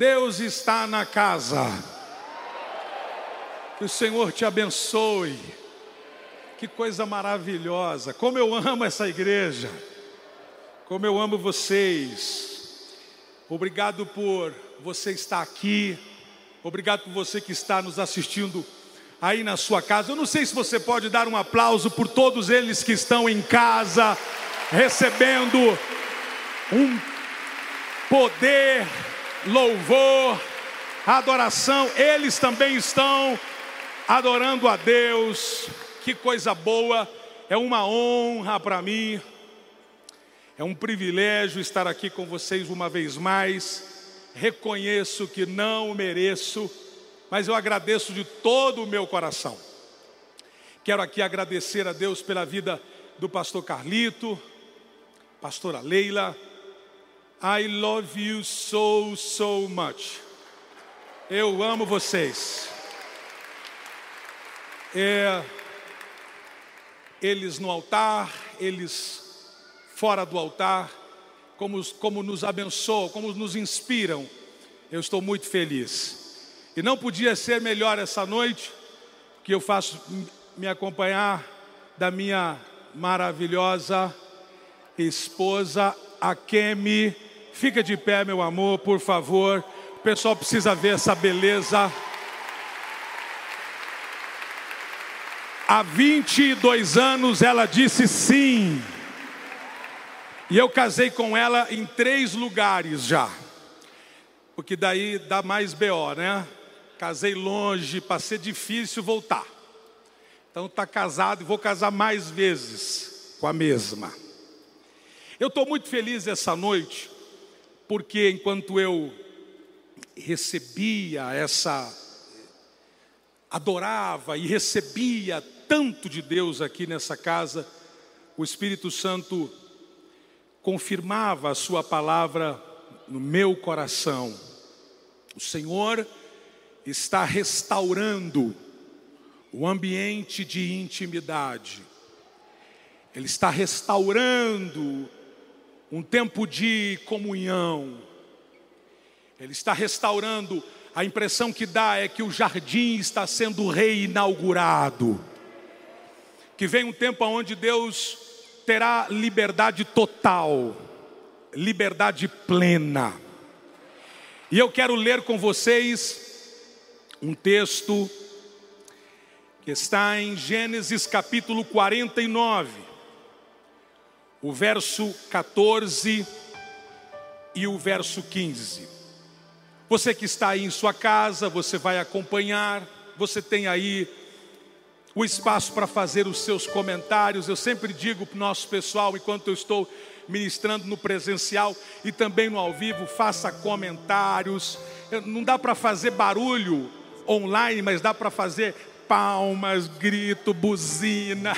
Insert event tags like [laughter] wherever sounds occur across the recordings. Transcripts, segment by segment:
Deus está na casa. Que o Senhor te abençoe. Que coisa maravilhosa. Como eu amo essa igreja. Como eu amo vocês. Obrigado por você estar aqui. Obrigado por você que está nos assistindo aí na sua casa. Eu não sei se você pode dar um aplauso por todos eles que estão em casa, recebendo um poder, louvor, adoração. Eles também estão adorando a Deus. Que coisa boa, é uma honra para mim. É um privilégio estar aqui com vocês uma vez mais reconheço que não mereço, mas eu agradeço de todo o meu coração. Quero aqui agradecer a Deus pela vida do pastor Carlito, pastora Leila. I love you so, so much. Eu amo vocês. É, eles no altar, eles fora do altar, como, como nos abençoam, como nos inspiram. Eu estou muito feliz. E não podia ser melhor essa noite, que eu faço me acompanhar da minha maravilhosa esposa, a Kemi. Fica de pé, meu amor, por favor. O pessoal precisa ver essa beleza. Há 22 anos ela disse sim. E eu casei com ela em três lugares já. Porque daí dá mais BO, né? Casei longe, para ser difícil voltar. Então tá casado e vou casar mais vezes com a mesma. Eu estou muito feliz essa noite, porque enquanto eu recebia essa, adorava e recebia tanto de Deus aqui nessa casa, o Espírito Santo confirmava a sua palavra no meu coração. O Senhor está restaurando o ambiente de intimidade. Ele está restaurando um tempo de comunhão. Ele está restaurando, a impressão que dá é que o jardim está sendo reinaugurado. Que vem um tempo onde Deus terá liberdade total, liberdade plena. E eu quero ler com vocês um texto que está em Gênesis capítulo 49, o verso 14 e o verso 15. Você que está aí em sua casa, você vai acompanhar, você tem aí o espaço para fazer os seus comentários. Eu sempre digo para o nosso pessoal, enquanto eu estou ministrando no presencial e também no ao vivo, faça comentários. Não dá para fazer barulho online, mas dá para fazer palmas, grito, buzina.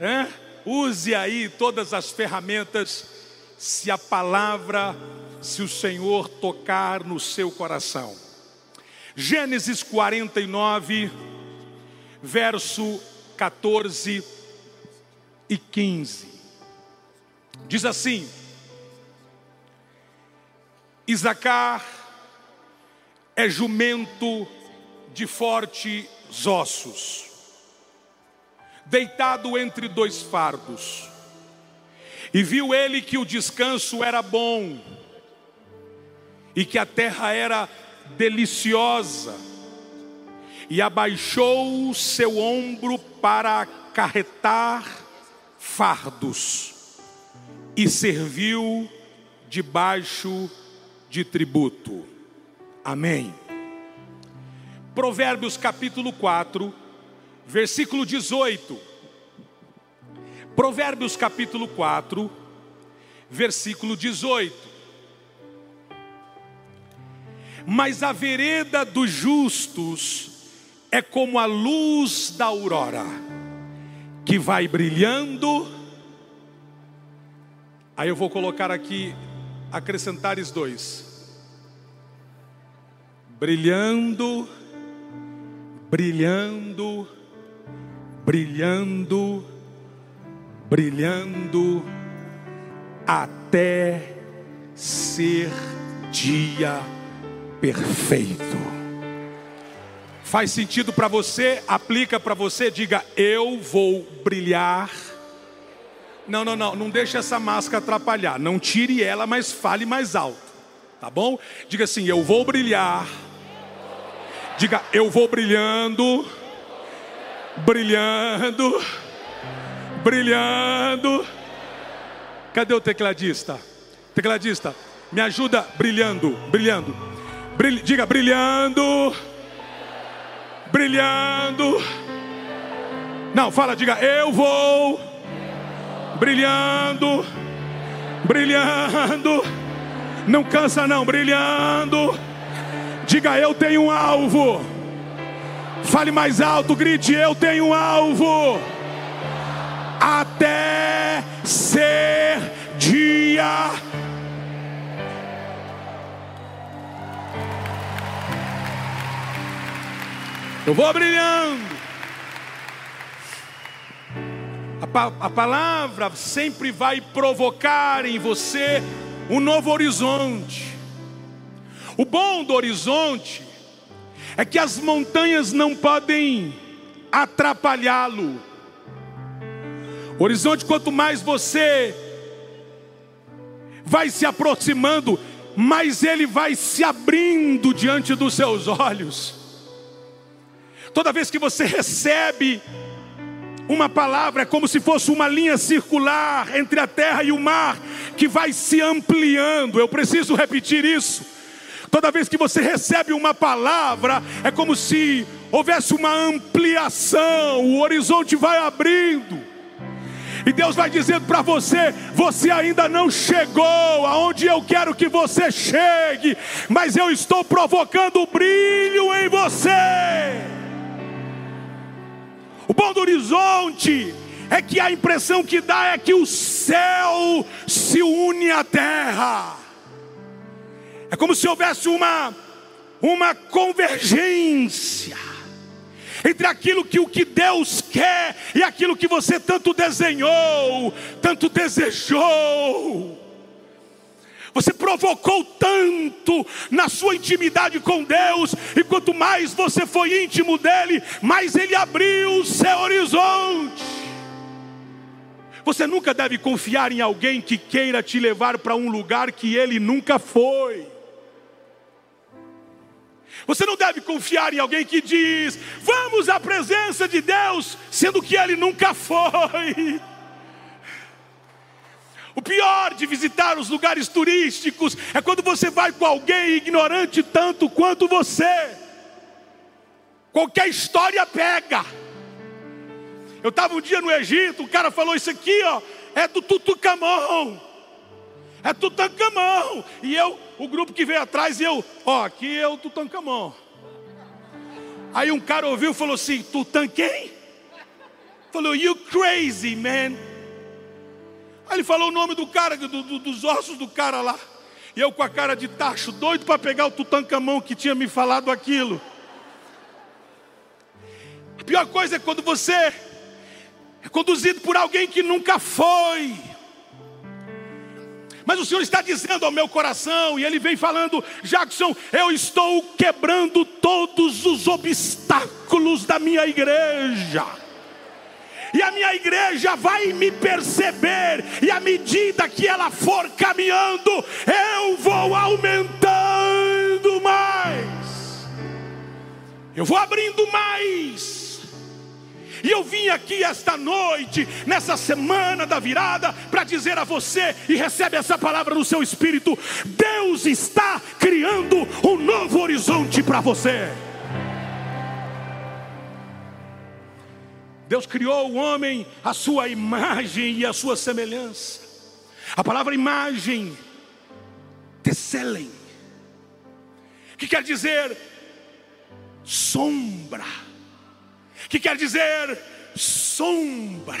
[laughs] Use aí todas as ferramentas, se a palavra, se o Senhor tocar no seu coração. Gênesis 49 verso 14 e 15. Diz assim: Isacar é jumento de fortes ossos, deitado entre dois fardos. E viu ele que o descanso era bom, e que a terra era deliciosa, e abaixou o seu ombro para acarretar fardos e serviu debaixo de tributo. Amém. Provérbios capítulo 4, versículo 18. Provérbios capítulo 4, versículo 18. Mas a vereda dos justos é como a luz da aurora, que vai brilhando. Aí eu vou colocar aqui, acrescentares dois. Brilhando, brilhando, brilhando, brilhando, até ser dia perfeito. Faz sentido para você? Aplica para você, diga: Eu vou brilhar. Não, não, não, não deixe essa máscara atrapalhar. Não tire ela, mas fale mais alto. Tá bom? Diga assim: Eu vou brilhar. Diga: Eu vou brilhando. Brilhando. Brilhando. Cadê o tecladista? Tecladista, me ajuda brilhando, brilhando. Brilh, diga brilhando. Brilhando. Não, fala, diga eu vou. Brilhando. Brilhando. Não cansa não, brilhando. Diga eu tenho um alvo. Fale mais alto, grite eu tenho um alvo. Até ser dia Eu vou brilhando. A, pa a palavra sempre vai provocar em você um novo horizonte. O bom do horizonte é que as montanhas não podem atrapalhá-lo. Horizonte, quanto mais você vai se aproximando, mais ele vai se abrindo diante dos seus olhos. Toda vez que você recebe uma palavra, é como se fosse uma linha circular entre a terra e o mar, que vai se ampliando. Eu preciso repetir isso. Toda vez que você recebe uma palavra, é como se houvesse uma ampliação, o horizonte vai abrindo. E Deus vai dizendo para você: você ainda não chegou aonde eu quero que você chegue, mas eu estou provocando brilho em você. O bom do horizonte é que a impressão que dá é que o céu se une à terra. É como se houvesse uma uma convergência entre aquilo que o que Deus quer e aquilo que você tanto desenhou, tanto desejou. Você provocou tanto na sua intimidade com Deus, e quanto mais você foi íntimo dele, mais ele abriu o seu horizonte. Você nunca deve confiar em alguém que queira te levar para um lugar que ele nunca foi. Você não deve confiar em alguém que diz, vamos à presença de Deus, sendo que ele nunca foi. O pior de visitar os lugares turísticos é quando você vai com alguém ignorante tanto quanto você. Qualquer história pega. Eu estava um dia no Egito, o cara falou isso aqui, ó, é do Tutucamão. É Tutancamão. E eu, o grupo que veio atrás, e eu, ó, aqui é o Tutancamão. Aí um cara ouviu e falou assim: Tutan quem? Falou, you crazy man. Aí ele falou o nome do cara, do, do, dos ossos do cara lá. E eu com a cara de tacho, doido para pegar o Tutancamão que tinha me falado aquilo. A pior coisa é quando você é conduzido por alguém que nunca foi. Mas o Senhor está dizendo ao meu coração, e Ele vem falando, Jackson, eu estou quebrando todos os obstáculos da minha igreja e a minha igreja vai me perceber, e à medida que ela for caminhando, eu vou aumentando mais, eu vou abrindo mais. E eu vim aqui esta noite, nessa semana da virada, para dizer a você, e recebe essa palavra no seu espírito: Deus está criando um novo horizonte para você. Deus criou o homem à sua imagem e à sua semelhança. A palavra imagem, tesselen, que quer dizer sombra, que quer dizer sombra,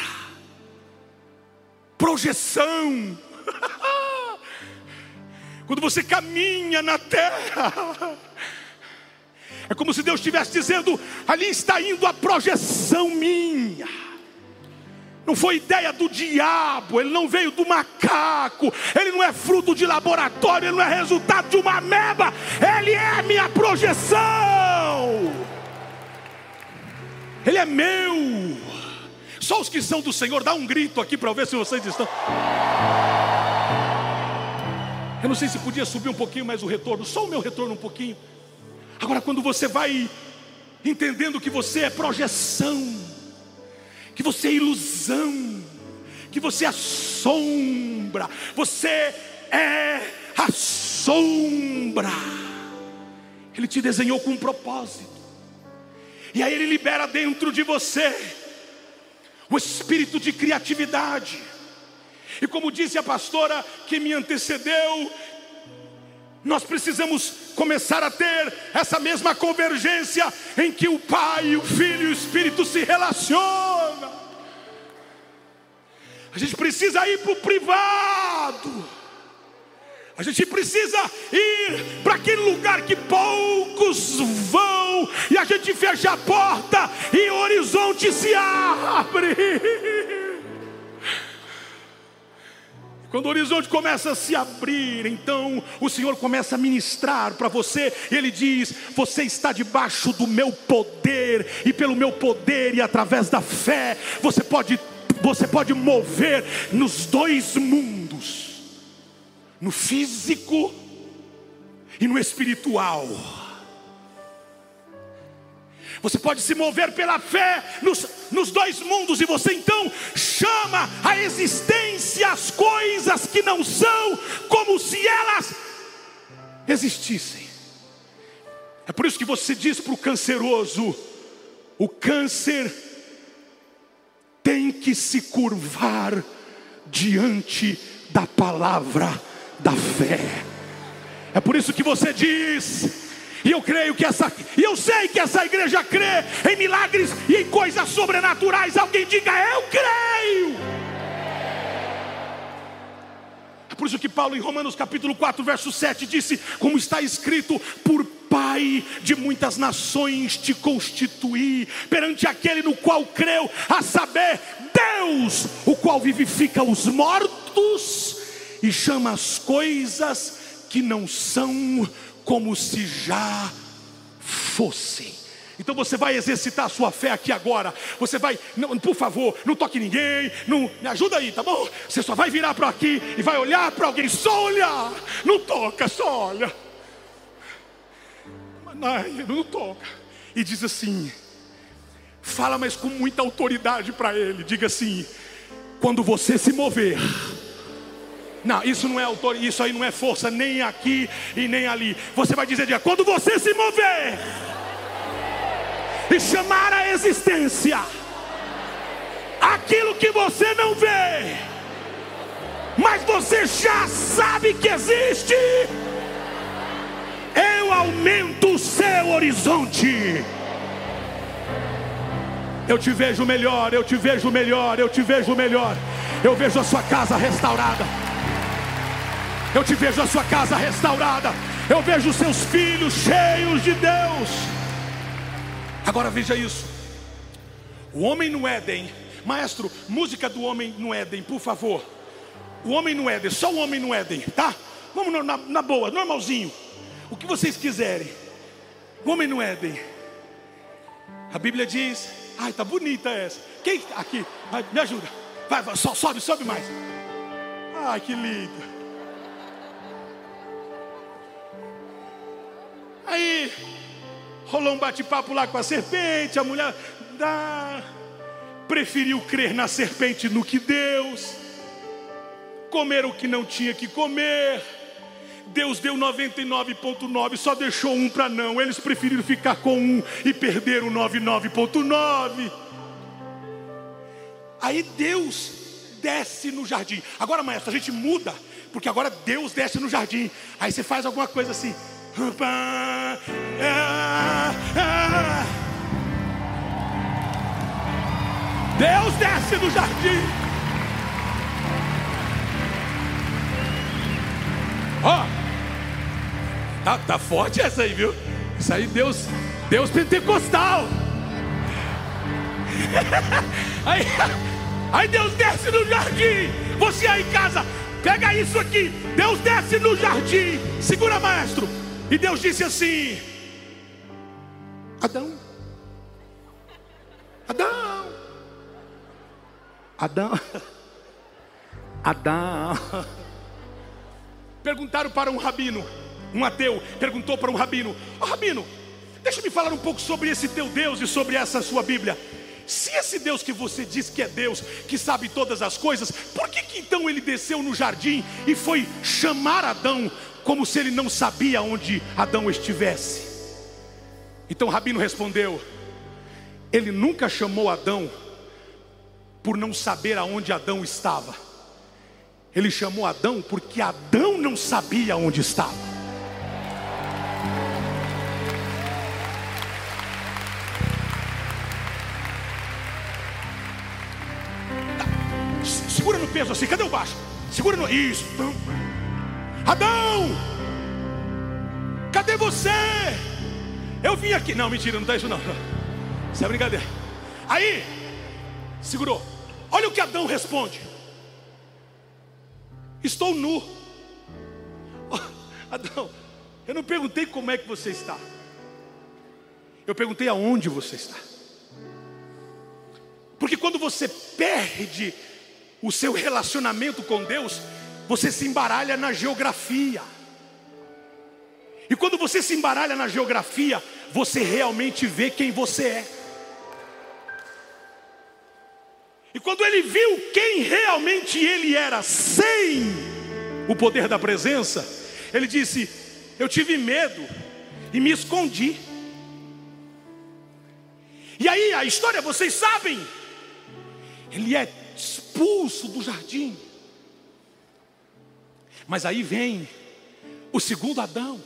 projeção. [laughs] Quando você caminha na terra, é como se Deus estivesse dizendo: ali está indo a projeção minha. não foi ideia do diabo, ele não veio do macaco, ele não é fruto de laboratório, ele não é resultado de uma meba, ele é minha projeção, ele é meu. Só os que são do Senhor, dá um grito aqui para ver se vocês estão. Eu não sei se podia subir um pouquinho mais o retorno, só o meu retorno um pouquinho. Agora, quando você vai entendendo que você é projeção, que você é ilusão, que você é sombra, você é a sombra. Ele te desenhou com um propósito, e aí ele libera dentro de você o espírito de criatividade e como disse a pastora que me antecedeu, nós precisamos começar a ter essa mesma convergência em que o Pai, o Filho e o Espírito se relacionam. A gente precisa ir para o privado. A gente precisa ir para aquele lugar que poucos vão, e a gente fecha a porta e o horizonte se abre. Quando o horizonte começa a se abrir, então o Senhor começa a ministrar para você, e Ele diz: Você está debaixo do meu poder, e pelo meu poder e através da fé, você pode, você pode mover nos dois mundos, no físico e no espiritual. Você pode se mover pela fé nos, nos dois mundos, e você então chama a existência as coisas que não são, como se elas existissem. É por isso que você diz para o canceroso: o câncer tem que se curvar diante da palavra da fé. É por isso que você diz: e eu creio que essa, e eu sei que essa igreja crê em milagres e em coisas sobrenaturais. Alguém diga, eu creio. É por isso que Paulo, em Romanos capítulo 4, verso 7, disse: Como está escrito, por Pai de muitas nações te constituí, perante aquele no qual creu, a saber, Deus, o qual vivifica os mortos e chama as coisas que não são como se já fossem. Então você vai exercitar a sua fé aqui agora. Você vai, não, por favor, não toque ninguém, não me ajuda aí, tá bom? Você só vai virar para aqui e vai olhar para alguém, só olhar. Não toca, só olha. Não, não toca. E diz assim: fala, mas com muita autoridade para ele. Diga assim: quando você se mover não, isso não é autor, isso aí não é força nem aqui e nem ali. Você vai dizer, dia, quando você se mover e chamar a existência aquilo que você não vê, mas você já sabe que existe. Eu aumento o seu horizonte. Eu te vejo melhor, eu te vejo melhor, eu te vejo melhor. Eu vejo a sua casa restaurada. Eu te vejo a sua casa restaurada. Eu vejo os seus filhos cheios de Deus. Agora veja isso. O homem no Éden, maestro, música do homem no Éden, por favor. O homem no Éden, só o homem no Éden, tá? Vamos na, na boa, normalzinho. O que vocês quiserem. O homem no Éden. A Bíblia diz, ai, tá bonita essa. Quem aqui? Vai, me ajuda. Vai, vai, sobe, sobe mais. Ai, que linda. Aí rolou um bate-papo lá com a serpente, a mulher dá, preferiu crer na serpente no que Deus, comer o que não tinha que comer. Deus deu 99,9, só deixou um para não. Eles preferiram ficar com um e perderam 99,9. Aí Deus desce no jardim. Agora, maestro, a gente muda, porque agora Deus desce no jardim. Aí você faz alguma coisa assim. Deus desce no jardim. Ó, oh, tá, tá forte essa aí, viu? Isso aí, Deus, Deus pentecostal. [laughs] aí, Aí Deus desce no jardim. Você aí em casa, pega isso aqui. Deus desce no jardim. Segura, maestro. E Deus disse assim: Adão, Adão, Adão, [laughs] Adão. Perguntaram para um rabino, um ateu, perguntou para um rabino: oh, Rabino, deixa me falar um pouco sobre esse teu Deus e sobre essa sua Bíblia. Se esse Deus que você diz que é Deus, que sabe todas as coisas, por que, que então ele desceu no jardim e foi chamar Adão como se ele não sabia onde Adão estivesse? Então o Rabino respondeu: Ele nunca chamou Adão por não saber aonde Adão estava. Ele chamou Adão porque Adão não sabia onde estava. Segura no peso assim, cadê o baixo? Segura no. Isso. Adão! Cadê você? Eu vim aqui. Não, mentira, não está isso não. Isso é brincadeira. Aí, segurou. Olha o que Adão responde. Estou nu. [laughs] Oh, Adão, eu não perguntei como é que você está. Eu perguntei aonde você está. Porque quando você perde o seu relacionamento com Deus, você se embaralha na geografia. E quando você se embaralha na geografia, você realmente vê quem você é. E quando ele viu quem realmente ele era, sem o poder da presença, ele disse: Eu tive medo e me escondi. E aí a história vocês sabem, ele é expulso do jardim. Mas aí vem o segundo Adão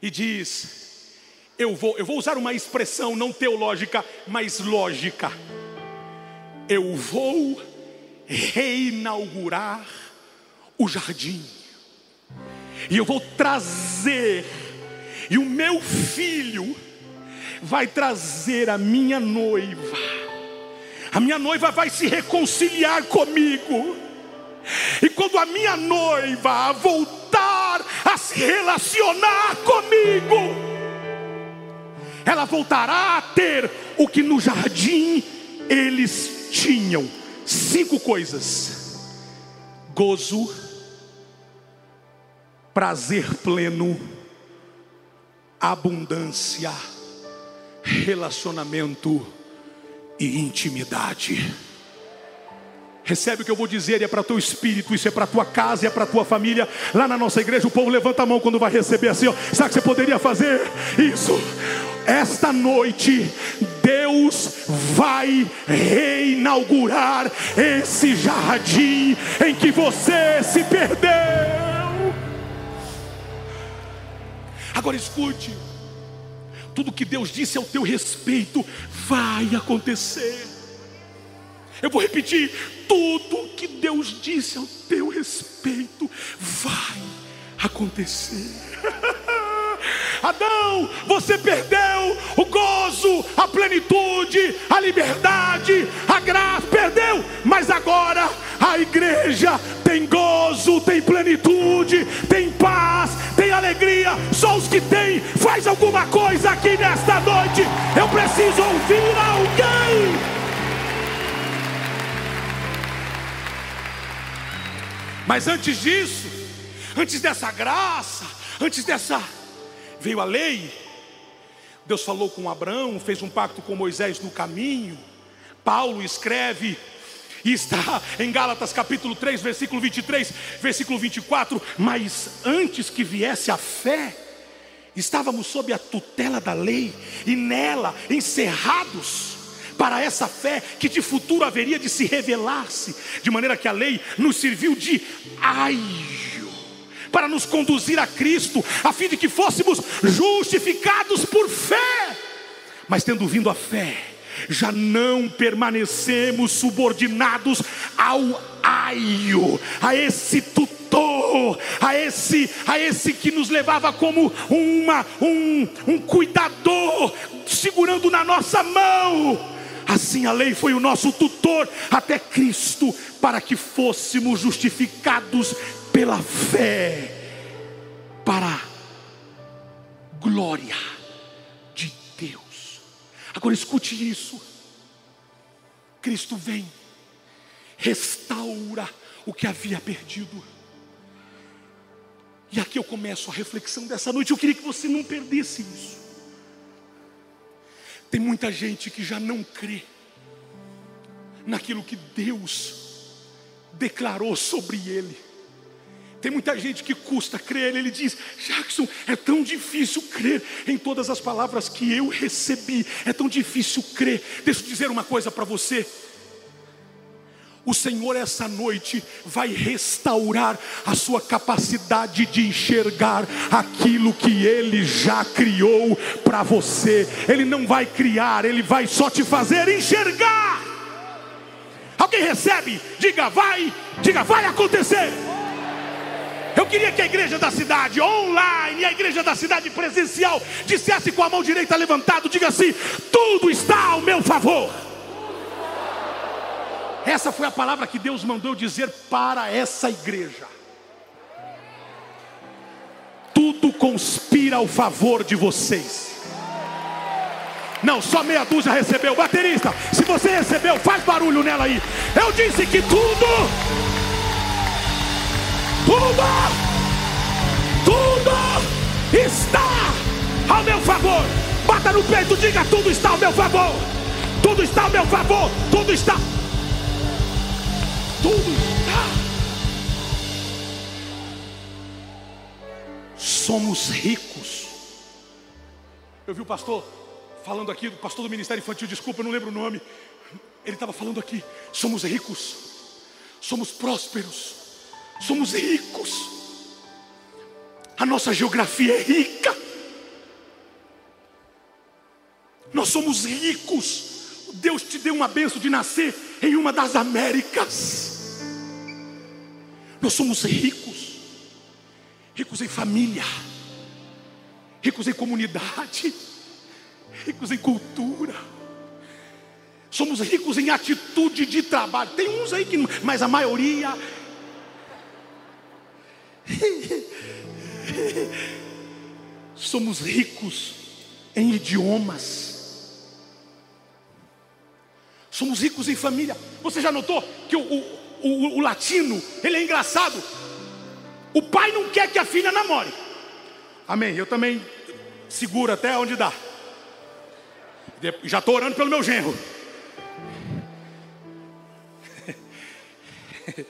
e diz: Eu vou, eu vou usar uma expressão não teológica, mas lógica. Eu vou reinaugurar o jardim. E eu vou trazer, e o meu filho vai trazer a minha noiva. A minha noiva vai se reconciliar comigo. E quando a minha noiva voltar a se relacionar comigo, ela voltará a ter o que no jardim eles tinham: cinco coisas: gozo, prazer pleno, abundância, relacionamento e intimidade. Recebe o que eu vou dizer, e é para teu espírito, isso é para tua casa, é para tua família. Lá na nossa igreja, o povo levanta a mão quando vai receber assim, ó. Sabe que você poderia fazer isso? Esta noite, Deus vai reinaugurar esse jardim em que você se perdeu. Agora escute: tudo que Deus disse ao teu respeito vai acontecer. Eu vou repetir: tudo que Deus disse ao teu respeito vai acontecer. [laughs] Adão, você perdeu o gozo, a plenitude, a liberdade, a graça, perdeu, mas agora a igreja tem gozo, tem plenitude, tem paz, tem alegria. Só os que têm, faz alguma coisa aqui nesta noite. Eu preciso ouvir alguém. Mas antes disso, antes dessa graça, antes dessa veio a lei. Deus falou com Abraão, fez um pacto com Moisés no caminho. Paulo escreve e está em Gálatas capítulo 3, versículo 23, versículo 24, mas antes que viesse a fé, estávamos sob a tutela da lei e nela encerrados para essa fé que de futuro haveria de se revelar-se, de maneira que a lei nos serviu de aio para nos conduzir a Cristo, a fim de que fôssemos justificados por fé. Mas tendo vindo a fé, já não permanecemos subordinados ao aio, a esse tutor, a esse, a esse que nos levava como uma, um, um cuidador, segurando na nossa mão Assim a lei foi o nosso tutor até Cristo, para que fôssemos justificados pela fé, para a glória de Deus. Agora escute isso. Cristo vem, restaura o que havia perdido. E aqui eu começo a reflexão dessa noite. Eu queria que você não perdesse isso. Tem muita gente que já não crê naquilo que Deus declarou sobre ele. Tem muita gente que custa crer, ele diz: Jackson, é tão difícil crer em todas as palavras que eu recebi, é tão difícil crer. Deixa eu dizer uma coisa para você. O Senhor, essa noite, vai restaurar a sua capacidade de enxergar aquilo que Ele já criou para você. Ele não vai criar, Ele vai só te fazer enxergar. Alguém recebe? Diga vai, diga vai acontecer. Eu queria que a igreja da cidade online a igreja da cidade presencial dissesse com a mão direita levantada, diga assim: tudo está ao meu favor. Essa foi a palavra que Deus mandou dizer para essa igreja. Tudo conspira ao favor de vocês. Não, só meia dúzia recebeu. Baterista, se você recebeu, faz barulho nela aí. Eu disse que tudo, tudo, tudo está ao meu favor. Bata no peito, diga: tudo está ao meu favor. Tudo está ao meu favor. Tudo está. Somos ricos. Eu vi o pastor falando aqui, o pastor do Ministério Infantil, desculpa, eu não lembro o nome. Ele estava falando aqui: somos ricos, somos prósperos, somos ricos. A nossa geografia é rica. Nós somos ricos. Deus te deu uma benção de nascer em uma das Américas. Nós somos ricos, ricos em família, ricos em comunidade, ricos em cultura. Somos ricos em atitude de trabalho. Tem uns aí que, mas a maioria [laughs] somos ricos em idiomas. Somos ricos em família. Você já notou que o, o o, o latino, ele é engraçado. O pai não quer que a filha namore. Amém. Eu também seguro até onde dá. Já estou orando pelo meu genro. [laughs]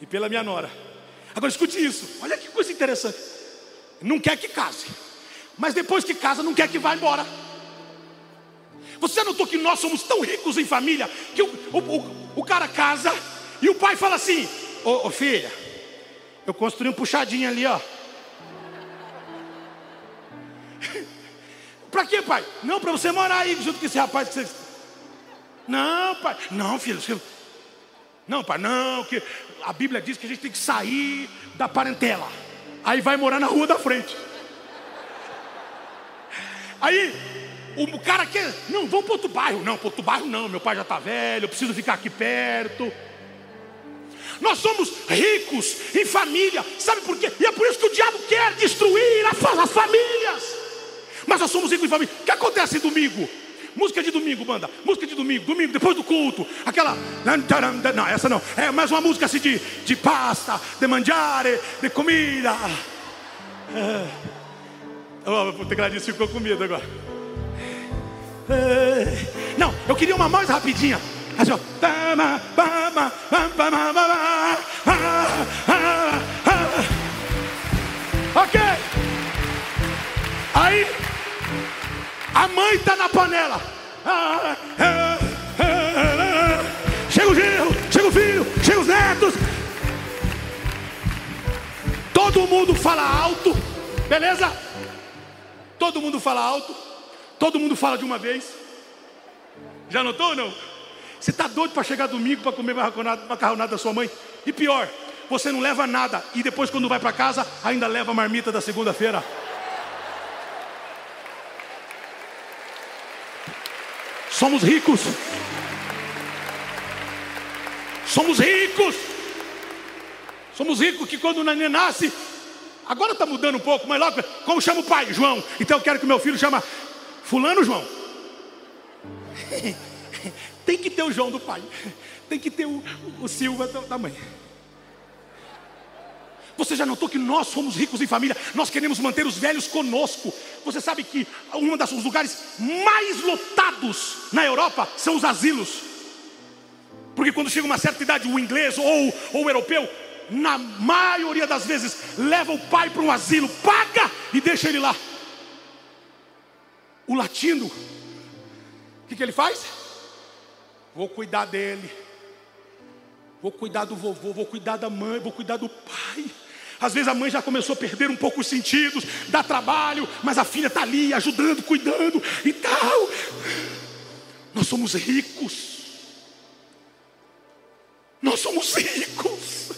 e pela minha nora. Agora escute isso. Olha que coisa interessante. Não quer que case. Mas depois que casa, não quer que vá embora. Você notou que nós somos tão ricos em família que o, o, o, o cara casa e o pai fala assim: Ô, filha, eu construí um puxadinho ali, ó. [laughs] para quê, pai? Não, para você morar aí junto com esse rapaz que você. Não, pai. Não, filho. Você... Não, pai, não, que a Bíblia diz que a gente tem que sair da parentela. Aí vai morar na rua da frente. Aí o cara quer, não, vamos para outro bairro. Não, para outro bairro não, meu pai já está velho, eu preciso ficar aqui perto. Nós somos ricos em família, sabe por quê? E é por isso que o diabo quer destruir as famílias. Mas nós somos ricos em família. O que acontece domingo? Música de domingo, banda. Música de domingo, domingo, depois do culto. Aquela. Não, essa não. É mais uma música assim de, de pasta, de mangiare, de comida. É. Oh, o tecladinho ficou com medo agora. É. Não, eu queria uma mais rapidinha. Assim, ó. Ok. Aí a mãe está na panela. Chega o genro, chega o filho, chega os netos. Todo mundo fala alto, beleza? Todo mundo fala alto. Todo mundo fala de uma vez. Já notou ou não? Você está doido para chegar domingo para comer macarronada, macarronada da sua mãe? E pior, você não leva nada e depois, quando vai para casa, ainda leva a marmita da segunda-feira. Somos ricos. Somos ricos. Somos ricos que quando o neném nasce, agora está mudando um pouco, mas logo, como chama o pai? João. Então eu quero que meu filho chama Fulano João. [laughs] Tem que ter o João do pai. Tem que ter o, o Silva da mãe. Você já notou que nós somos ricos em família? Nós queremos manter os velhos conosco. Você sabe que um dos lugares mais lotados na Europa são os asilos. Porque quando chega uma certa idade, o inglês ou, ou o europeu, na maioria das vezes, leva o pai para um asilo, paga e deixa ele lá. O latino, o que, que ele faz? Vou cuidar dele, vou cuidar do vovô, vou cuidar da mãe, vou cuidar do pai. Às vezes a mãe já começou a perder um pouco os sentidos, dá trabalho, mas a filha está ali ajudando, cuidando e tal. Nós somos ricos. Nós somos ricos.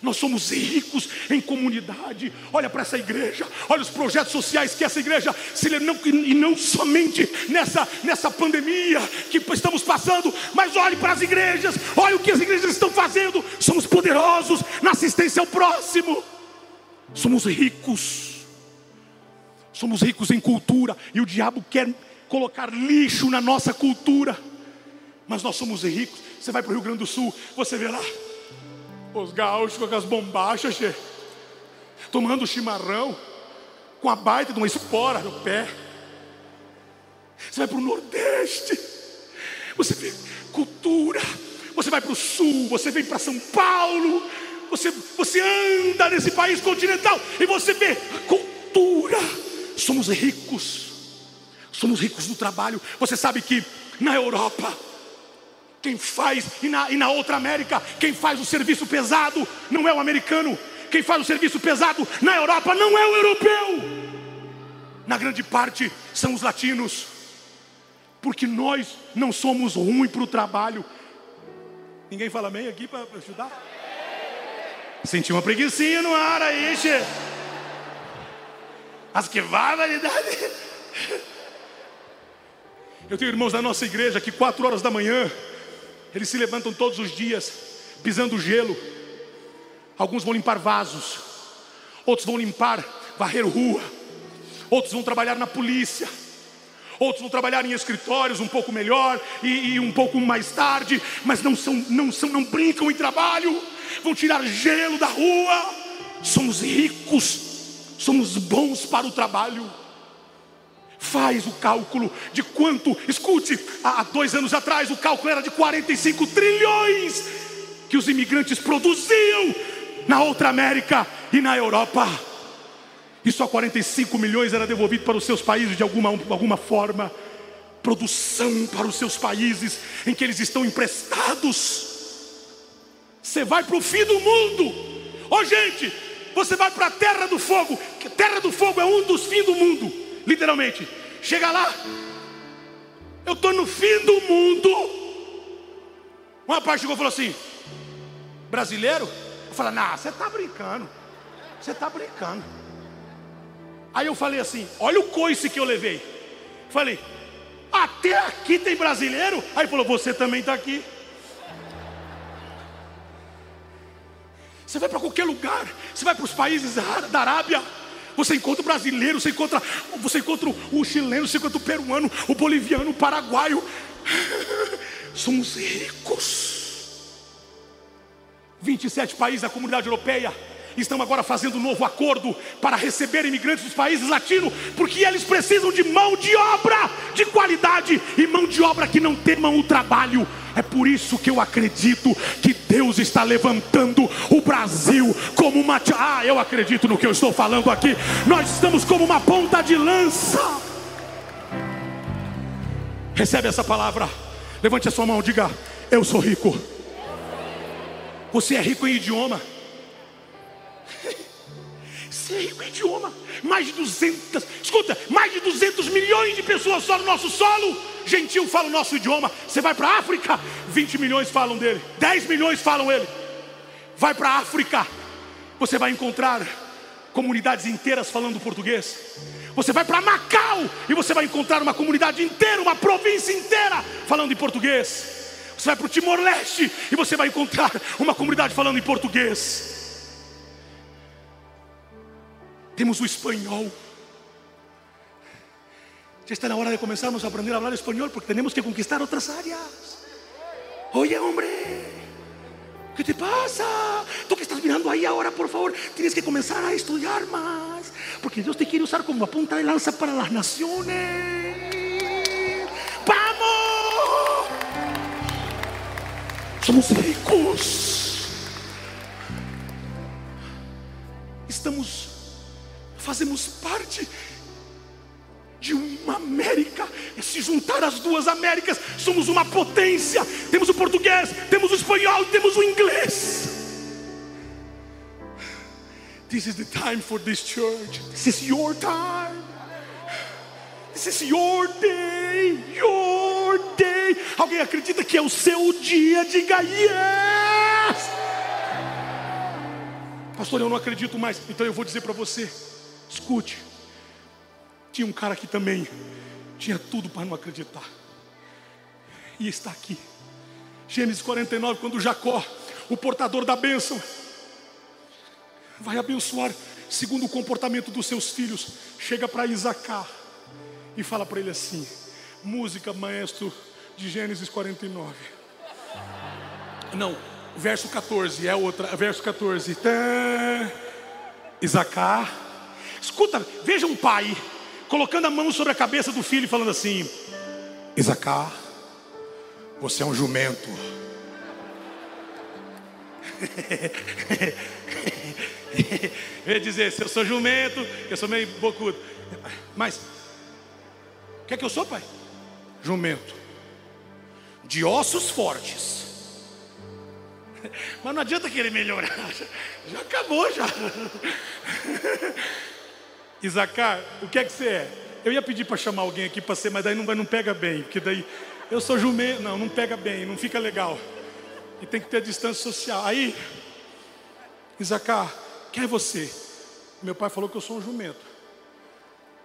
Nós somos ricos em comunidade. Olha para essa igreja, olha os projetos sociais que essa igreja se não, e não somente nessa, nessa pandemia que estamos passando, mas olhe para as igrejas, olha o que as igrejas estão fazendo. Somos poderosos na assistência ao próximo. Somos ricos. Somos ricos em cultura e o diabo quer colocar lixo na nossa cultura. Mas nós somos ricos. Você vai para o Rio Grande do Sul, você vê lá os gaúchos com as bombachas, che, tomando chimarrão, com a baita de uma espora no pé. Você vai para o Nordeste, você vê cultura. Você vai para o Sul, você vem para São Paulo, você, você anda nesse país continental e você vê cultura. Somos ricos, somos ricos no trabalho. Você sabe que na Europa, quem faz, e na, e na outra América, quem faz o serviço pesado não é o americano. Quem faz o serviço pesado na Europa não é o europeu. Na grande parte são os latinos. Porque nós não somos ruins para o trabalho. Ninguém fala bem aqui para ajudar? Senti uma preguiçinha no ar aí, che. As que barbaridade. Eu tenho irmãos da nossa igreja que quatro horas da manhã eles se levantam todos os dias, pisando gelo. Alguns vão limpar vasos, outros vão limpar, varrer rua, outros vão trabalhar na polícia, outros vão trabalhar em escritórios um pouco melhor e, e um pouco mais tarde, mas não são, não são, não brincam em trabalho, vão tirar gelo da rua. Somos ricos, somos bons para o trabalho. Faz o cálculo de quanto, escute, há dois anos atrás o cálculo era de 45 trilhões que os imigrantes produziam na outra América e na Europa. E só 45 milhões era devolvido para os seus países de alguma, alguma forma. Produção para os seus países em que eles estão emprestados. Você vai para o fim do mundo. Ô oh, gente, você vai para a terra do fogo. Terra do fogo é um dos fins do mundo literalmente. Chega lá, eu estou no fim do mundo. Uma parte chegou e falou assim: brasileiro? Eu falei, não, você está brincando. Você está brincando. Aí eu falei assim: olha o coice que eu levei. Falei, até aqui tem brasileiro? Aí falou, você também está aqui. Você vai para qualquer lugar, você vai para os países da Arábia, você encontra o brasileiro, você encontra, você encontra o chileno, você encontra o peruano, o boliviano, o paraguaio. [laughs] Somos ricos. 27 países da comunidade europeia estão agora fazendo um novo acordo para receber imigrantes dos países latinos, porque eles precisam de mão de obra de qualidade e mão de obra que não temam o trabalho. É por isso que eu acredito que Deus está levantando o Brasil como uma. Ah, eu acredito no que eu estou falando aqui. Nós estamos como uma ponta de lança. Recebe essa palavra. Levante a sua mão, diga: Eu sou rico. Você é rico em idioma. Sei o idioma. Mais de 200, escuta, mais de 200 milhões de pessoas só no nosso solo. Gentil fala o nosso idioma. Você vai para a África, 20 milhões falam dele, 10 milhões falam ele. Vai para a África, você vai encontrar comunidades inteiras falando português. Você vai para Macau e você vai encontrar uma comunidade inteira, uma província inteira falando em português. Você vai para o Timor-Leste e você vai encontrar uma comunidade falando em português. Temos o espanhol. Já está na hora de começarmos a aprender a falar espanhol porque temos que conquistar outras áreas. Oye, hombre. ¿Qué te pasa? Tú que estás mirando ahí ahora, por favor, tienes que comenzar a estudiar más. Porque Dios te quiere usar como punta de lanza para las naciones. ¡Vamos! Somos ricos. Estamos, fazemos parte de uma América. E se juntar as duas Américas, somos uma potência. Temos o português, temos o espanhol, temos o inglês. This is the time for this church. This is your time. This is your day. Your day. Alguém acredita que é o seu dia? Diga yes. Pastor, eu não acredito mais. Então eu vou dizer para você: escute. Tinha um cara que também tinha tudo para não acreditar. E está aqui. Gênesis 49, quando Jacó, o portador da bênção, vai abençoar segundo o comportamento dos seus filhos, chega para Isacar e fala para ele assim: música, maestro, de Gênesis 49. Não, verso 14, é outra, verso 14. Tá, Isacar, escuta, veja um pai colocando a mão sobre a cabeça do filho e falando assim: Isacar, você é um jumento. [laughs] eu ia dizer, se eu sou jumento, eu sou meio bocudo. Mas, o que é que eu sou, pai? Jumento. De ossos fortes. [laughs] Mas não adianta querer melhorar. Já, [laughs] já acabou já. Isacar, o que é que você é? Eu ia pedir para chamar alguém aqui para ser, mas daí não, não pega bem, porque daí eu sou jumento, não, não pega bem, não fica legal. E tem que ter distância social. Aí, Isacar, quem é você? Meu pai falou que eu sou um jumento.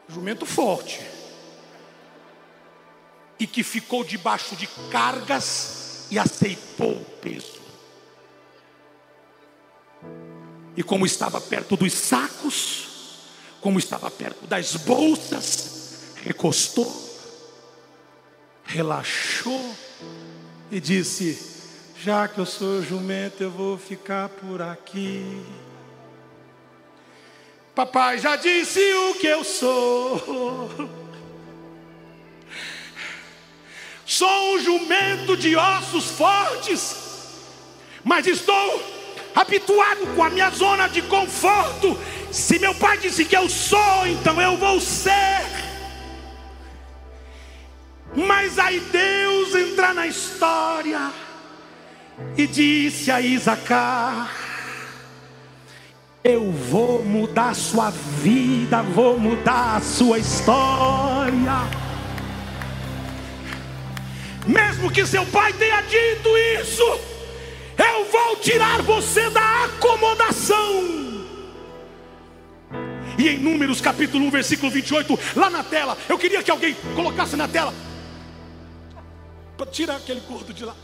Jumento forte. E que ficou debaixo de cargas e aceitou o peso. E como estava perto dos sacos, como estava perto das bolsas, recostou, relaxou e disse: Já que eu sou jumento, eu vou ficar por aqui. Papai já disse o que eu sou. [laughs] Sou um jumento de ossos fortes, mas estou habituado com a minha zona de conforto se meu pai disse que eu sou, então eu vou ser. Mas aí Deus entra na história e disse a Isacar: Eu vou mudar sua vida, vou mudar a sua história. Mesmo que seu pai tenha dito isso, eu vou tirar você da acomodação. E em Números capítulo 1, versículo 28, lá na tela, eu queria que alguém colocasse na tela. Para tirar aquele gordo de lá.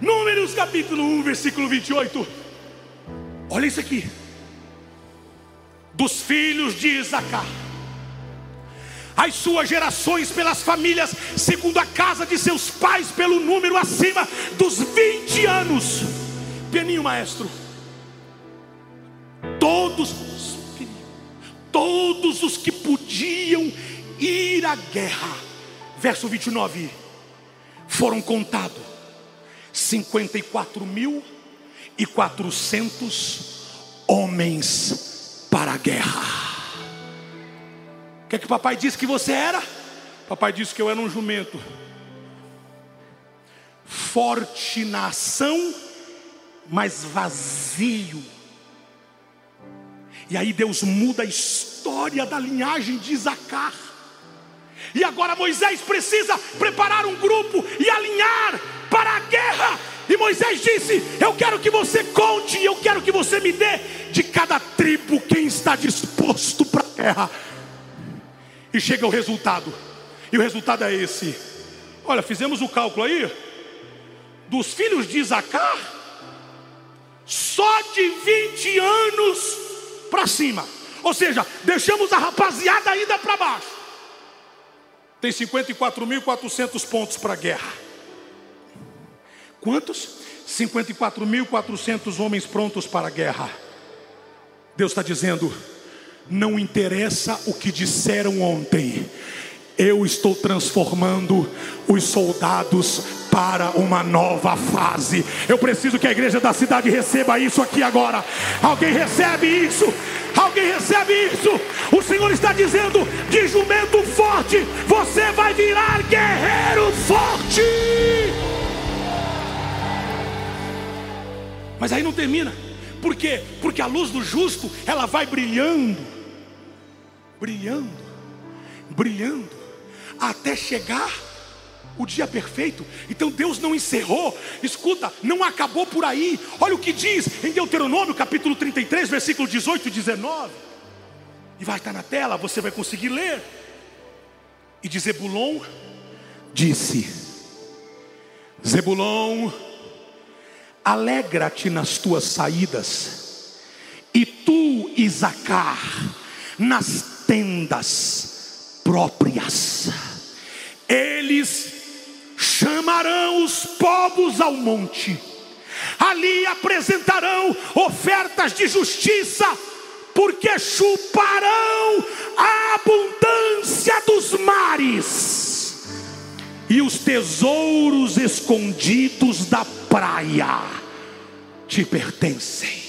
Números capítulo 1, versículo 28. Olha isso aqui. Dos filhos de Isacar. As suas gerações pelas famílias, segundo a casa de seus pais, pelo número acima dos 20 anos. Peninho maestro. Todos todos os que podiam ir à guerra. Verso 29. Foram contados 54 mil e 400 homens para a guerra. O que é que papai disse que você era? Papai disse que eu era um jumento. Forte na ação, mas vazio e aí Deus muda a história da linhagem de Isacar. E agora Moisés precisa preparar um grupo e alinhar para a guerra. E Moisés disse: Eu quero que você conte, eu quero que você me dê de cada tribo quem está disposto para a guerra. E chega o resultado, e o resultado é esse: Olha, fizemos o cálculo aí, dos filhos de Isacar, só de 20 anos para cima, ou seja, deixamos a rapaziada ainda para baixo. Tem 54.400 pontos para a guerra. Quantos? 54.400 homens prontos para a guerra. Deus está dizendo: não interessa o que disseram ontem, eu estou transformando os soldados para uma nova fase. Eu preciso que a igreja da cidade receba isso aqui agora. Alguém recebe isso? Alguém recebe isso? O Senhor está dizendo: de jumento forte, você vai virar guerreiro forte. Mas aí não termina. Por quê? Porque a luz do justo, ela vai brilhando, brilhando, brilhando, até chegar o dia perfeito. Então Deus não encerrou, escuta, não acabou por aí. Olha o que diz em Deuteronômio, capítulo 33, versículo 18 e 19. E vai estar na tela, você vai conseguir ler. E de Zebulon disse: Zebulon, alegra-te nas tuas saídas, e tu, Isacar, nas tendas próprias. Eles chamarão os povos ao monte, ali apresentarão ofertas de justiça, porque chuparão a abundância dos mares e os tesouros escondidos da praia te pertencem.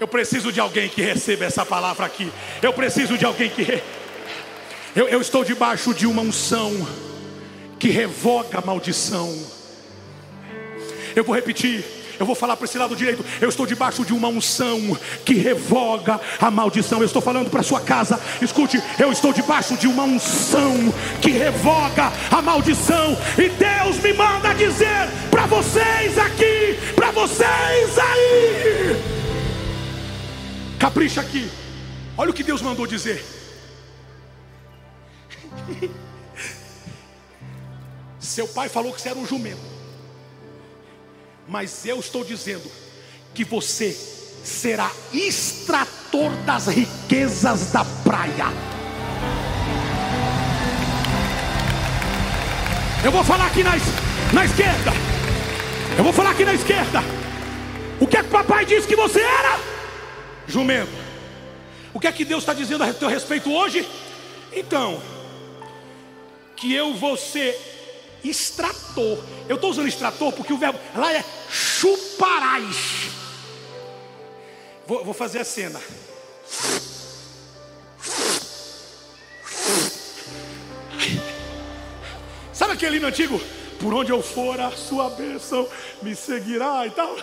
Eu preciso de alguém que receba essa palavra aqui. Eu preciso de alguém que. Eu, eu estou debaixo de uma unção que revoga a maldição. Eu vou repetir. Eu vou falar para esse lado direito. Eu estou debaixo de uma unção que revoga a maldição. Eu estou falando para sua casa. Escute, eu estou debaixo de uma unção que revoga a maldição. E Deus me manda dizer para vocês aqui, para vocês aí. Capricha aqui. Olha o que Deus mandou dizer. [laughs] Seu pai falou que você era um jumento. Mas eu estou dizendo que você será extrator das riquezas da praia. Eu vou falar aqui na, na esquerda. Eu vou falar aqui na esquerda. O que é que papai disse que você era? Jumento. O que é que Deus está dizendo a teu respeito hoje? Então, que eu vou ser extrator. Eu estou usando extrator porque o verbo lá é chuparás. Vou, vou fazer a cena. Sabe aquele hino antigo? Por onde eu for, a sua bênção me seguirá e tal.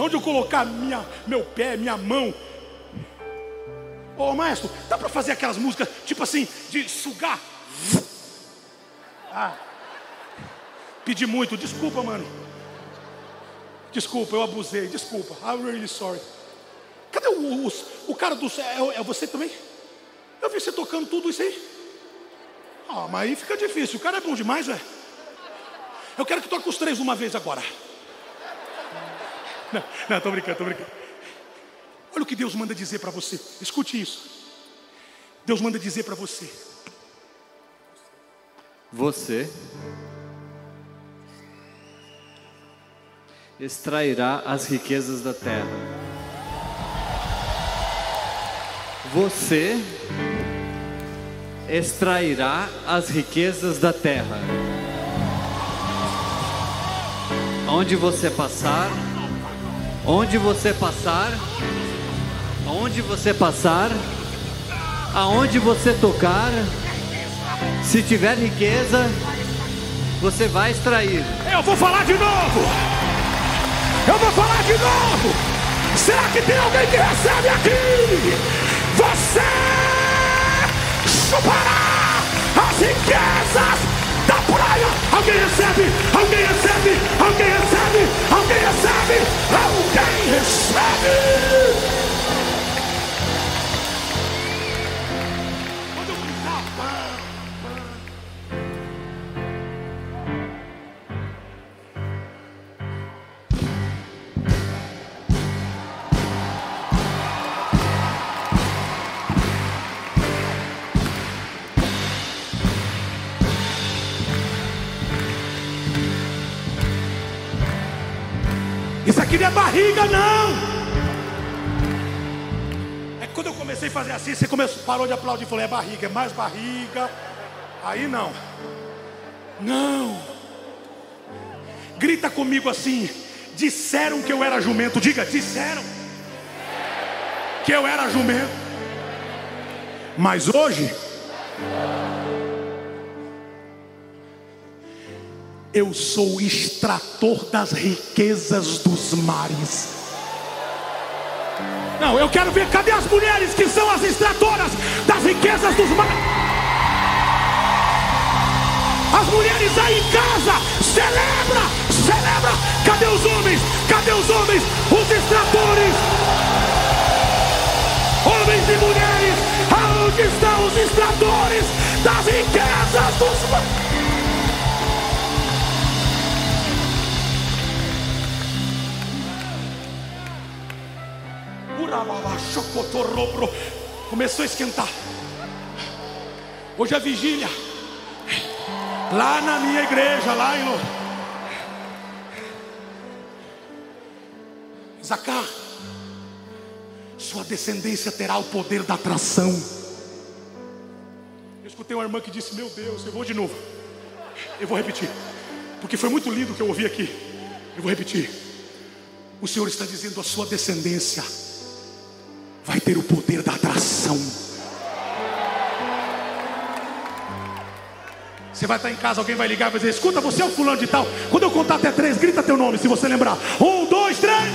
Onde eu colocar minha, meu pé, minha mão. Ô maestro, dá para fazer aquelas músicas tipo assim, de sugar? Ah. Pedi muito, desculpa, mano. Desculpa, eu abusei, desculpa. I'm really sorry. Cadê o, o, o cara do céu? É, é, você também? Eu vi você tocando tudo isso aí. Ah, mas aí fica difícil. O cara é bom demais, velho. Eu quero que toque os três uma vez agora. Não, não, tô brincando, tô brincando. Olha o que Deus manda dizer para você. Escute isso. Deus manda dizer para você. Você extrairá as riquezas da terra. Você extrairá as riquezas da terra. Onde você passar, onde você passar, onde você passar, aonde você tocar, se tiver riqueza, você vai extrair. Eu vou falar de novo. Eu vou falar de novo. Será que tem alguém que recebe aqui? Você chupará as riquezas da praia. Alguém recebe? Não. É que quando eu comecei a fazer assim, você começou, parou de aplaudir e falou: é barriga, é mais barriga. Aí não. Não. Grita comigo assim. Disseram que eu era jumento. Diga, disseram que eu era jumento. Mas hoje eu sou o extrator das riquezas dos mares. Não, eu quero ver, cadê as mulheres que são as extratoras das riquezas dos mares? As mulheres aí em casa, celebra, celebra. Cadê os homens? Cadê os homens? Os extratores. Homens e mulheres, aonde estão os extratores das riquezas dos Começou a esquentar. Hoje é vigília. Lá na minha igreja, lá em Zacar, sua descendência terá o poder da atração. Eu escutei uma irmã que disse: Meu Deus, eu vou de novo. Eu vou repetir, porque foi muito lindo o que eu ouvi aqui. Eu vou repetir. O Senhor está dizendo: A sua descendência vai ter o poder da atração. Você vai estar em casa, alguém vai ligar e vai dizer: Escuta, você é o fulano de tal. Quando eu contar até três, grita teu nome, se você lembrar. Um, dois, três.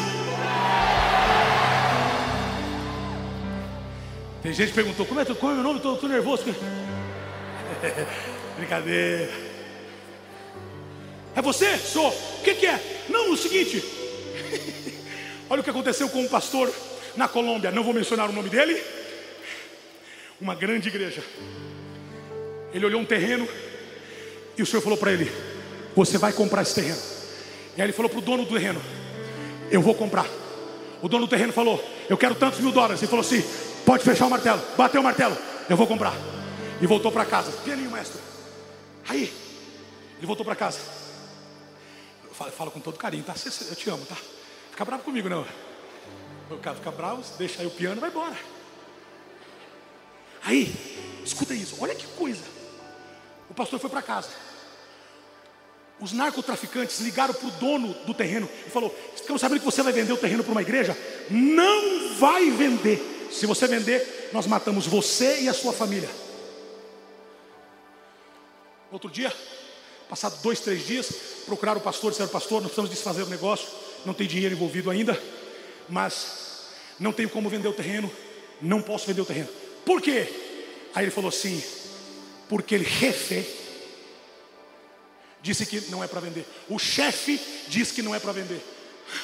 Tem gente que perguntou: Como é, teu, como é meu nome? Estou nervoso. [laughs] Brincadeira. É você? Sou. O que, que é? Não, o seguinte. [laughs] Olha o que aconteceu com um pastor na Colômbia. Não vou mencionar o nome dele. Uma grande igreja. Ele olhou um terreno e o Senhor falou para ele: Você vai comprar esse terreno. E aí ele falou para o dono do terreno: Eu vou comprar. O dono do terreno falou: Eu quero tantos mil dólares. Ele falou assim: Pode fechar o martelo. Bateu o martelo. Eu vou comprar. E voltou para casa. Pianinho, mestre. Aí, ele voltou para casa. Eu falo, eu falo, com todo carinho, tá? Eu te amo, tá? Fica bravo comigo, não. O cara fica bravo, deixa aí o piano, vai embora. Aí, escuta isso, olha que coisa. O pastor foi para casa. Os narcotraficantes ligaram para o dono do terreno e falou: Estão sabendo que você vai vender o terreno para uma igreja? Não vai vender. Se você vender, nós matamos você e a sua família. Outro dia, passado dois, três dias, procuraram o pastor, disseram: Pastor, nós precisamos desfazer o negócio, não tem dinheiro envolvido ainda, mas não tenho como vender o terreno, não posso vender o terreno. Por quê? Aí ele falou assim: porque ele jefe disse que não é para vender. O chefe diz que não é para vender.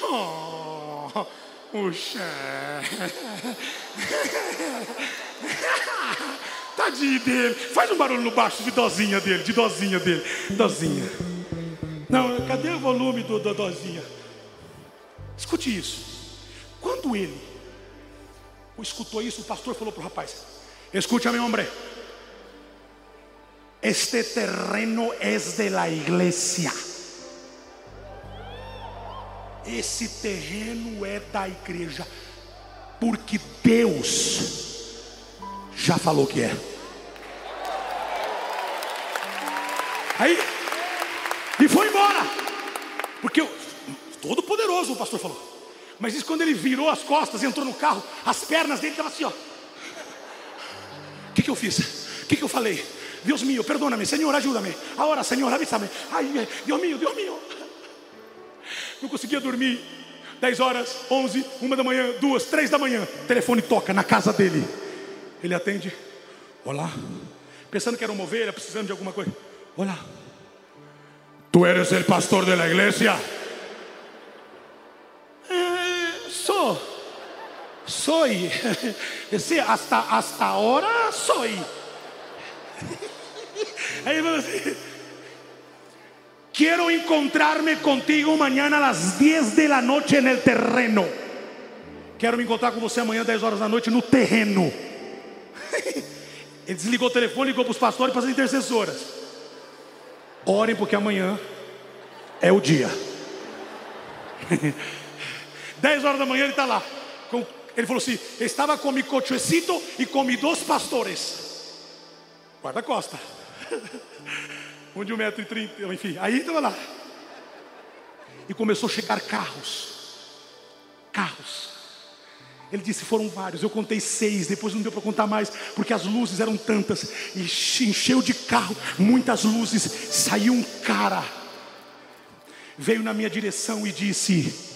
Oh, o chefe. [laughs] Tadinho dele. Faz um barulho no baixo de dozinha dele, de dozinha dele. Dozinha. Não, cadê o volume do, do dozinha? Escute isso. Quando ele escutou isso, o pastor falou para o rapaz: Escute meu homem. Este terreno es de la iglesia. Esse terreno é da igreja, porque Deus já falou que é. Aí, e foi embora, porque todo poderoso o pastor falou. Mas isso quando ele virou as costas, entrou no carro, as pernas dele estavam assim, ó. O que, que eu fiz? O que, que eu falei? Dios mío, perdóname, Señor, ayúdame. Ahora, Señor, avísame. Ay, Dios mío, Dios mío. Não conseguia dormir. 10 horas, 11, 1 da manhã, 2, 3 da manhã. O telefone toca na casa dele. Ele atende. Olá. Pensando que era uma ovelha, precisando de alguma coisa. Olá. Tu eres el pastor de la sou. Soy. Sí, [laughs] hasta, hasta ahora soy. [laughs] Assim: Quiero encontrarme contigo mañana a las 10 de la noche en el terreno. Quero me encontrar com você amanhã, 10 horas da noite, no terreno. [laughs] Ele desligou o telefone, ligou para os pastores e para as intercessoras. Orem, porque amanhã é o dia. 10 horas da manhã ele está lá. Ele falou assim: estava com mi cochecito e com mi dois pastores. Guarda-costa. [laughs] um de 1,30m, enfim. Aí estava lá. E começou a chegar carros. Carros. Ele disse: foram vários. Eu contei seis, depois não deu para contar mais, porque as luzes eram tantas. E encheu de carro, muitas luzes. Saiu um cara, veio na minha direção e disse: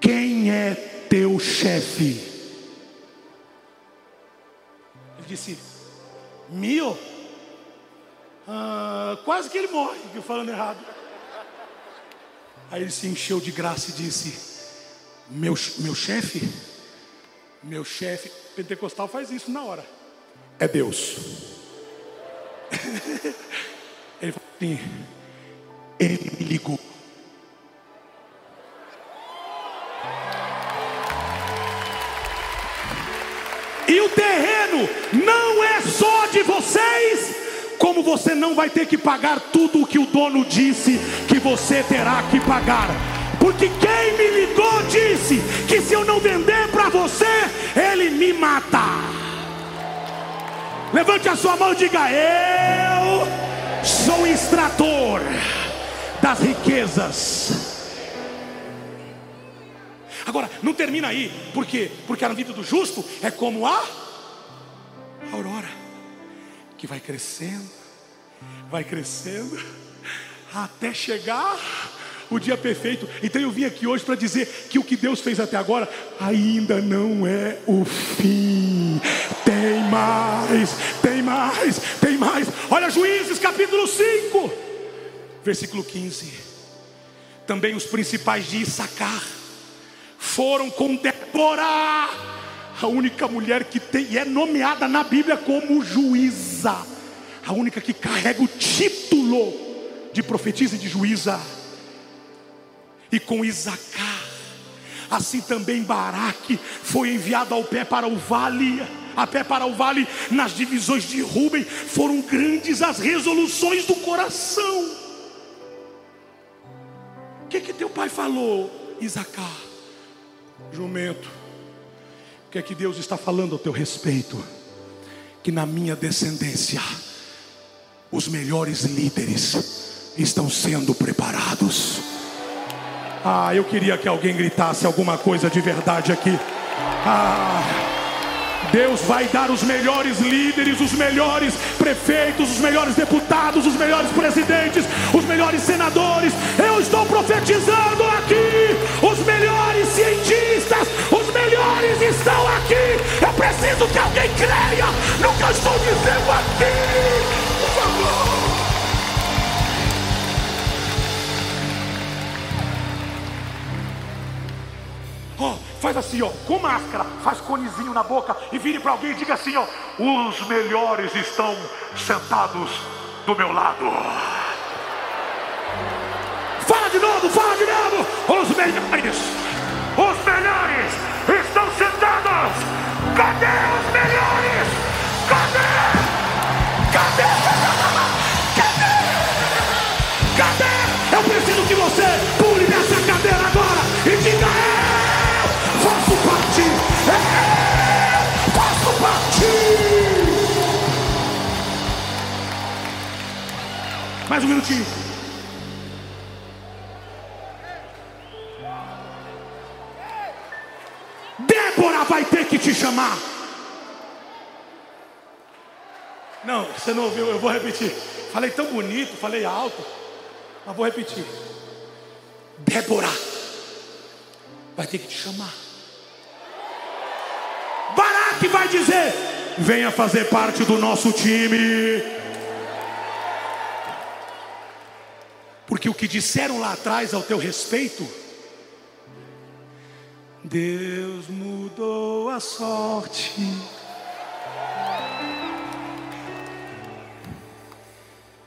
Quem é teu chefe? Ele disse: Mio? Ah, quase que ele morre, falando errado. Aí ele se encheu de graça e disse: Meu, meu chefe? Meu chefe, pentecostal faz isso na hora. É Deus. [laughs] ele falou assim: Ele me ligou. E o terreno não é só de vocês, como você não vai ter que pagar tudo o que o dono disse que você terá que pagar. Porque quem me ligou disse que se eu não vender para você, ele me mata. Levante a sua mão e diga: Eu sou extrator das riquezas. Agora, não termina aí, por quê? Porque a vida do justo é como a aurora, que vai crescendo, vai crescendo, até chegar o dia perfeito. Então eu vim aqui hoje para dizer que o que Deus fez até agora ainda não é o fim. Tem mais, tem mais, tem mais. Olha Juízes capítulo 5, versículo 15. Também os principais de Issacar foram com Débora, a única mulher que tem, e é nomeada na Bíblia como juíza, a única que carrega o título de profetisa e de juíza, e com Isacar, assim também Baraque foi enviado ao pé para o vale, a pé para o vale, nas divisões de Rubem, foram grandes as resoluções do coração. O que que teu pai falou, Isacar? Jumento, o que é que Deus está falando ao teu respeito? Que na minha descendência, os melhores líderes estão sendo preparados. Ah, eu queria que alguém gritasse alguma coisa de verdade aqui. Ah. Deus vai dar os melhores líderes, os melhores prefeitos, os melhores deputados, os melhores presidentes, os melhores senadores. Eu estou profetizando aqui. Estão aqui. Eu preciso que alguém creia no que eu estou dizendo aqui. Por favor. Oh, faz assim, ó, com máscara, faz conezinho na boca e vire para alguém e diga assim, ó: os melhores estão sentados do meu lado. Fala de novo, fala de novo. Os melhores, os melhores. Cadê os melhores? Cadê? Cadê? Cadê? Cadê? Eu preciso que você pule dessa cadeira agora e diga: Eu faço parte. Eu faço parte. Mais um minutinho. Te chamar. Não, você não ouviu, eu vou repetir. Falei tão bonito, falei alto, mas vou repetir. Débora vai ter que te chamar. Baraque vai dizer: venha fazer parte do nosso time. Porque o que disseram lá atrás ao teu respeito, Deus mudou a sorte.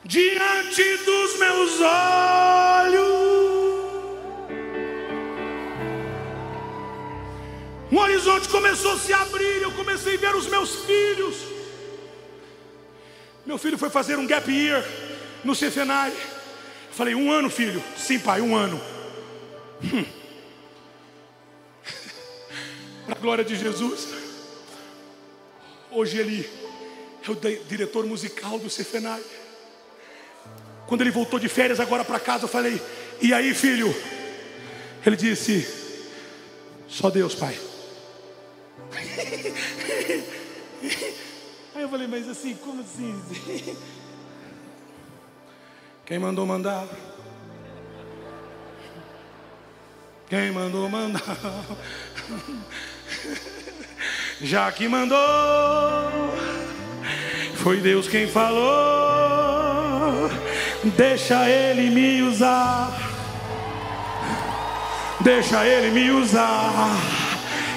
Diante dos meus olhos, um horizonte começou a se abrir. Eu comecei a ver os meus filhos. Meu filho foi fazer um gap year no Cefenai. Falei, um ano, filho. Sim, pai, um ano. Hum. Glória de Jesus. Hoje ele é o diretor musical do Cefenai. Quando ele voltou de férias agora para casa, eu falei: E aí, filho? Ele disse: Só Deus, pai. [laughs] Aí eu falei: Mas assim, como assim? Quem mandou mandar? Quem mandou mandar? Já que mandou, foi Deus quem falou. Deixa Ele me usar. Deixa Ele me usar.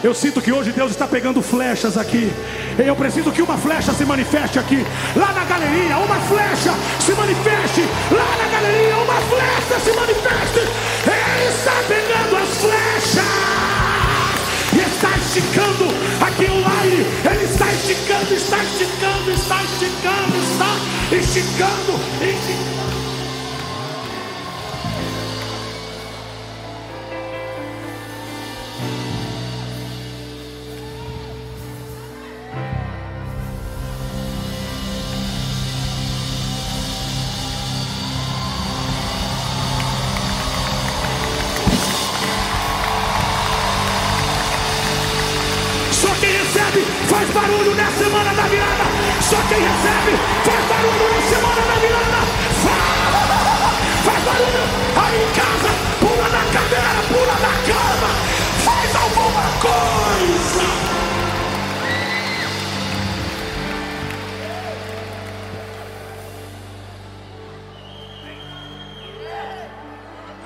Eu sinto que hoje Deus está pegando flechas aqui. Eu preciso que uma flecha se manifeste aqui. Lá na galeria, uma flecha se manifeste. Lá na galeria, uma flecha se manifeste. Ele está pegando as flechas. E está esticando aqui o aire. Ele está esticando, está esticando, está esticando, está esticando, esticando.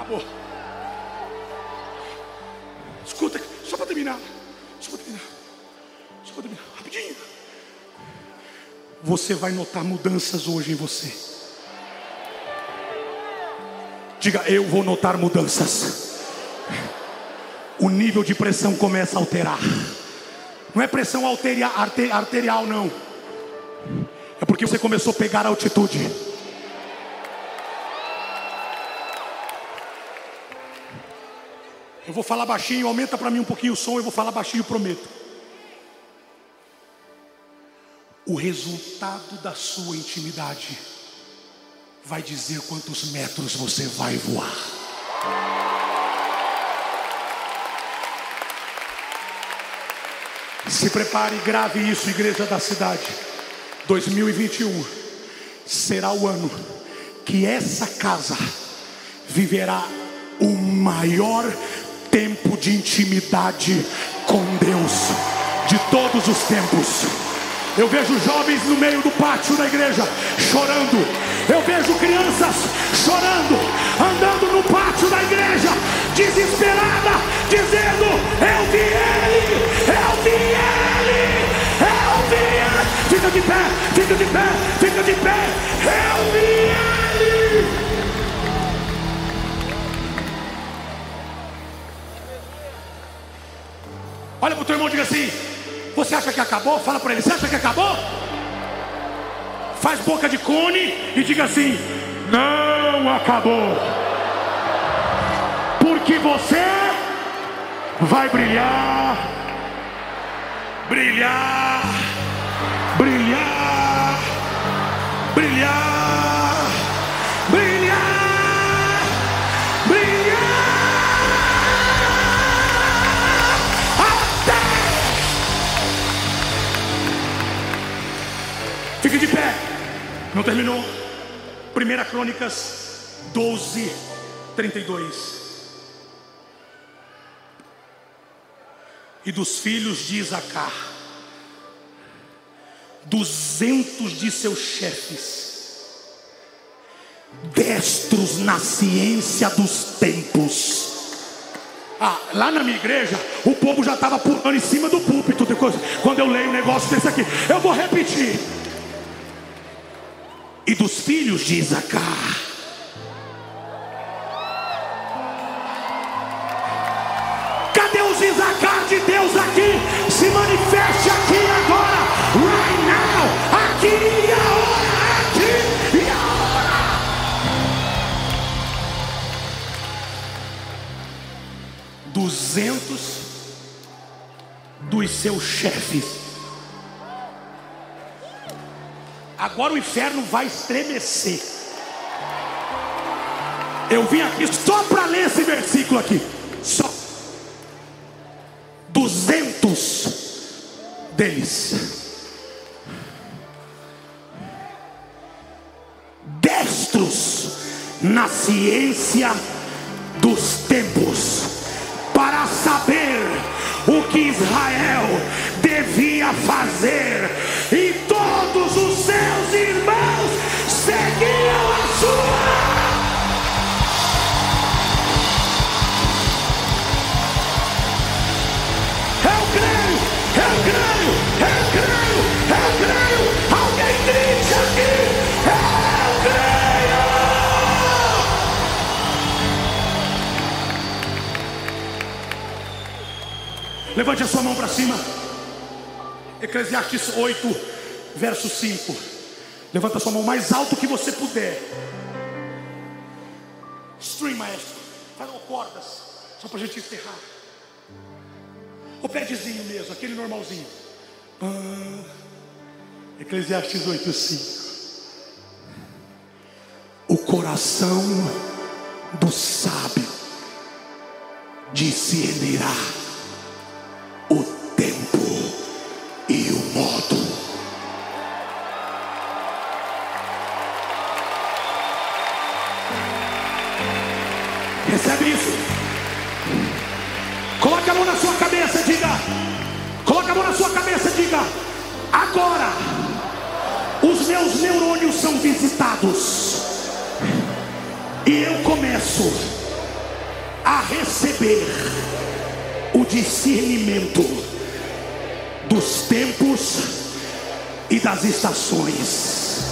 Acabou. Escuta, só para terminar. Só para terminar. Só para terminar rapidinho. Você vai notar mudanças hoje em você. Diga, eu vou notar mudanças. O nível de pressão começa a alterar. Não é pressão arterial, não. É porque você começou a pegar altitude. Eu vou falar baixinho, aumenta para mim um pouquinho o som, eu vou falar baixinho, prometo. O resultado da sua intimidade vai dizer quantos metros você vai voar. Se prepare e grave isso, igreja da cidade. 2021 será o ano que essa casa viverá o maior tempo de intimidade com Deus de todos os tempos. Eu vejo jovens no meio do pátio da igreja chorando. Eu vejo crianças chorando, andando no pátio da igreja, desesperada, dizendo: Eu vi ele, eu vi ele, eu vi ele. Fica de pé, fica de pé, fica de pé. Eu vi ele. Olha para o teu irmão e diga assim: você acha que acabou? Fala para ele: Você acha que acabou? Faz boca de cone e diga assim: Não acabou. Porque você vai brilhar, brilhar, brilhar, brilhar. Fique de pé. Não terminou? Primeira Crônicas 12, 32. E dos filhos de Isacar, duzentos de seus chefes, destros na ciência dos tempos. Ah, lá na minha igreja, o povo já estava pulando em cima do púlpito. Quando eu leio um negócio desse aqui, eu vou repetir e dos filhos de Isacar. Cadê os Isacar de Deus aqui? Se manifeste aqui agora, right now, aqui e agora, aqui e agora. Duzentos seus chefes. Agora o inferno vai estremecer. Eu vim aqui só para ler esse versículo aqui. Só. Duzentos deles. Destros na ciência dos tempos para saber o que Israel Levante a sua mão para cima. Eclesiastes 8, verso 5. Levanta a sua mão mais alto que você puder. Stream, maestro. Faz cordas. Só para a gente encerrar. O padzinho mesmo, aquele normalzinho. Eclesiastes 8, 5. O coração do sábio discernirá visitados. E eu começo a receber o discernimento dos tempos e das estações.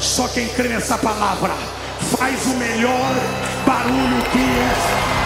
Só quem crê nessa palavra faz o melhor barulho que